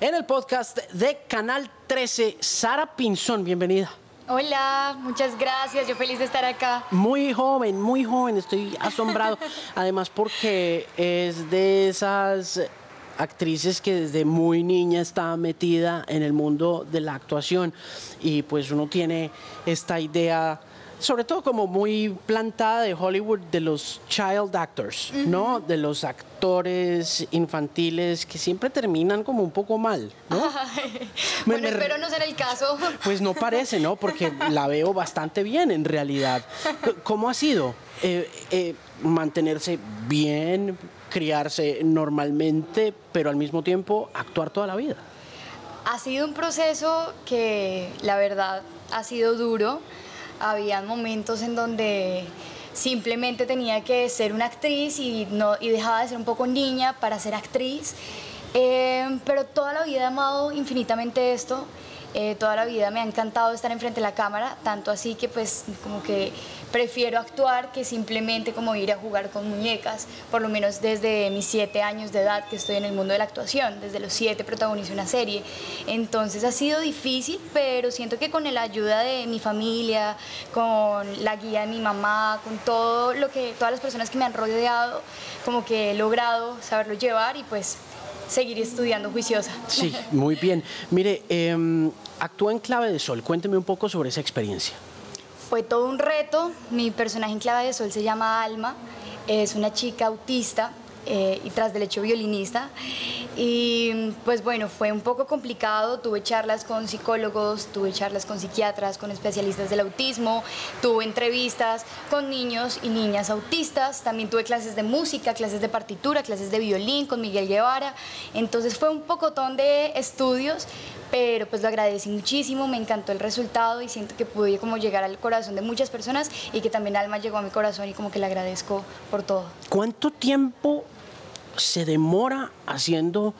en el podcast de Canal 13. Sara Pinzón, bienvenida. Hola, muchas gracias. Yo feliz de estar acá. Muy joven, muy joven, estoy asombrado. Además porque es de esas actrices que desde muy niña está metida en el mundo de la actuación y pues uno tiene esta idea sobre todo como muy plantada de Hollywood de los child actors, ¿no? De los actores infantiles que siempre terminan como un poco mal, ¿no? bueno, espero no ser el caso. Pues no parece, ¿no? Porque la veo bastante bien en realidad. ¿Cómo ha sido eh, eh, mantenerse bien, criarse normalmente, pero al mismo tiempo actuar toda la vida? Ha sido un proceso que la verdad ha sido duro habían momentos en donde simplemente tenía que ser una actriz y, no, y dejaba de ser un poco niña para ser actriz. Eh, pero toda la vida he amado infinitamente esto eh, toda la vida me ha encantado estar enfrente de la cámara, tanto así que pues como que prefiero actuar que simplemente como ir a jugar con muñecas, por lo menos desde mis siete años de edad que estoy en el mundo de la actuación, desde los siete protagonicé una serie, entonces ha sido difícil, pero siento que con la ayuda de mi familia, con la guía de mi mamá, con todo lo que, todas las personas que me han rodeado, como que he logrado saberlo llevar y pues seguir estudiando juiciosa. Sí, muy bien. Mire, eh, actúa en Clave de Sol. Cuénteme un poco sobre esa experiencia. Fue todo un reto. Mi personaje en Clave de Sol se llama Alma. Es una chica autista eh, y tras del hecho violinista. Y pues bueno, fue un poco complicado, tuve charlas con psicólogos, tuve charlas con psiquiatras, con especialistas del autismo, tuve entrevistas con niños y niñas autistas, también tuve clases de música, clases de partitura, clases de violín con Miguel Guevara, entonces fue un pocotón de estudios, pero pues lo agradecí muchísimo, me encantó el resultado y siento que pude como llegar al corazón de muchas personas y que también Alma llegó a mi corazón y como que le agradezco por todo. ¿Cuánto tiempo se demora haciendo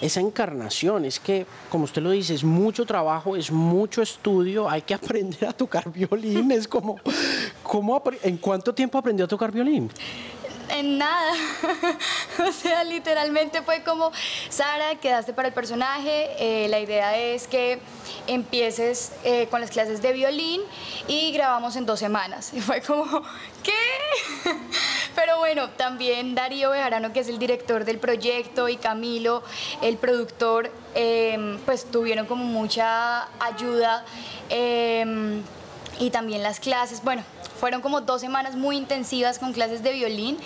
esa encarnación. Es que, como usted lo dice, es mucho trabajo, es mucho estudio, hay que aprender a tocar violín. Es como, ¿cómo, ¿en cuánto tiempo aprendió a tocar violín? en nada. o sea, literalmente fue como, Sara, quedaste para el personaje, eh, la idea es que empieces eh, con las clases de violín y grabamos en dos semanas. Y fue como, ¿qué? Bueno, también Darío Bejarano, que es el director del proyecto, y Camilo, el productor, em, pues tuvieron como mucha ayuda. Em, y también las clases, bueno, fueron como dos semanas muy intensivas con clases de violín.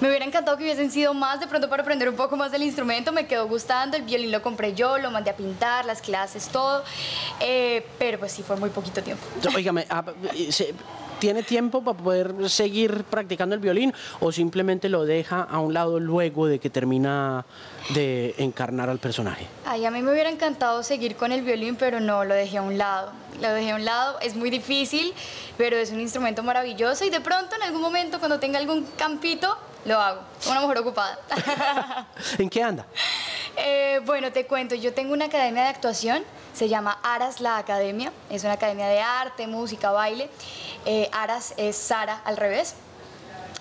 Me hubiera encantado que hubiesen sido más de pronto para aprender un poco más del instrumento, me quedó gustando, el violín lo compré yo, lo mandé a pintar, las clases, todo, eh, pero pues sí fue muy poquito tiempo. Oígame, ah, ¿tiene tiempo para poder seguir practicando el violín o simplemente lo deja a un lado luego de que termina de encarnar al personaje? Ay, a mí me hubiera encantado seguir con el violín, pero no, lo dejé a un lado. Lo dejé a un lado, es muy difícil, pero es un instrumento maravilloso y de pronto en algún momento cuando tenga algún campito, lo hago. Una mujer ocupada. ¿En qué anda? Eh, bueno, te cuento, yo tengo una academia de actuación, se llama Aras la Academia, es una academia de arte, música, baile. Eh, Aras es Sara al revés.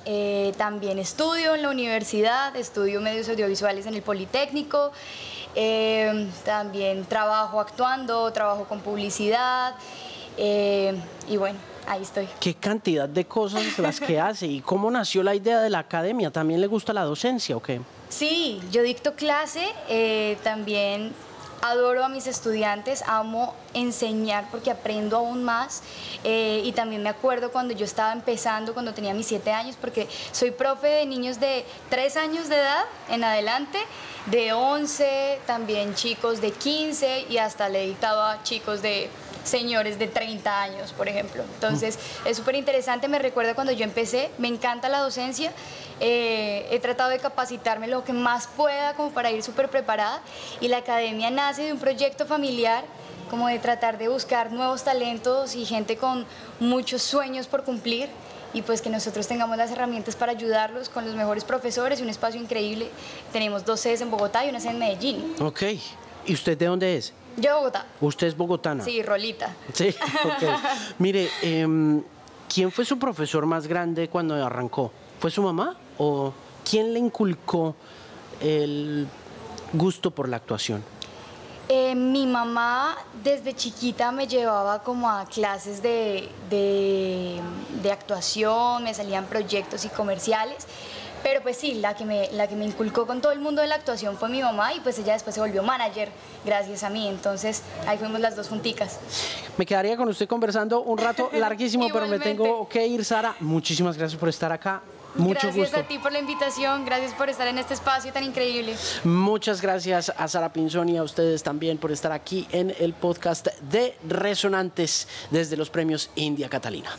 Eh, también estudio en la universidad, estudio medios audiovisuales en el Politécnico, también trabajo actuando, trabajo con publicidad y bueno, ahí estoy. ¿Qué cantidad de cosas las que hace y cómo nació la idea de la academia? ¿También le gusta la docencia o qué? Sí, yo dicto clase, eh, también adoro a mis estudiantes, amo enseñar porque aprendo aún más. Eh, y también me acuerdo cuando yo estaba empezando, cuando tenía mis siete años, porque soy profe de niños de tres años de edad en adelante, de 11, también chicos de 15 y hasta le he dictado a chicos de señores de 30 años, por ejemplo. Entonces, es súper interesante, me recuerda cuando yo empecé, me encanta la docencia, eh, he tratado de capacitarme lo que más pueda como para ir súper preparada y la academia nace de un proyecto familiar como de tratar de buscar nuevos talentos y gente con muchos sueños por cumplir y pues que nosotros tengamos las herramientas para ayudarlos con los mejores profesores y un espacio increíble. Tenemos dos sedes en Bogotá y una sede en Medellín. Ok. ¿Y usted de dónde es? Yo Bogotá. ¿Usted es bogotana? Sí, Rolita. Sí, ok. Mire, em, ¿quién fue su profesor más grande cuando arrancó? ¿Fue su mamá o quién le inculcó el gusto por la actuación? Eh, mi mamá desde chiquita me llevaba como a clases de, de, de actuación, me salían proyectos y comerciales. Pero pues sí, la que, me, la que me inculcó con todo el mundo de la actuación fue mi mamá y pues ella después se volvió manager gracias a mí. Entonces ahí fuimos las dos junticas. Me quedaría con usted conversando un rato larguísimo, pero me tengo que ir, Sara. Muchísimas gracias por estar acá. Mucho gracias a ti por la invitación, gracias por estar en este espacio tan increíble. Muchas gracias a Sara Pinzón y a ustedes también por estar aquí en el podcast de Resonantes desde los premios India Catalina.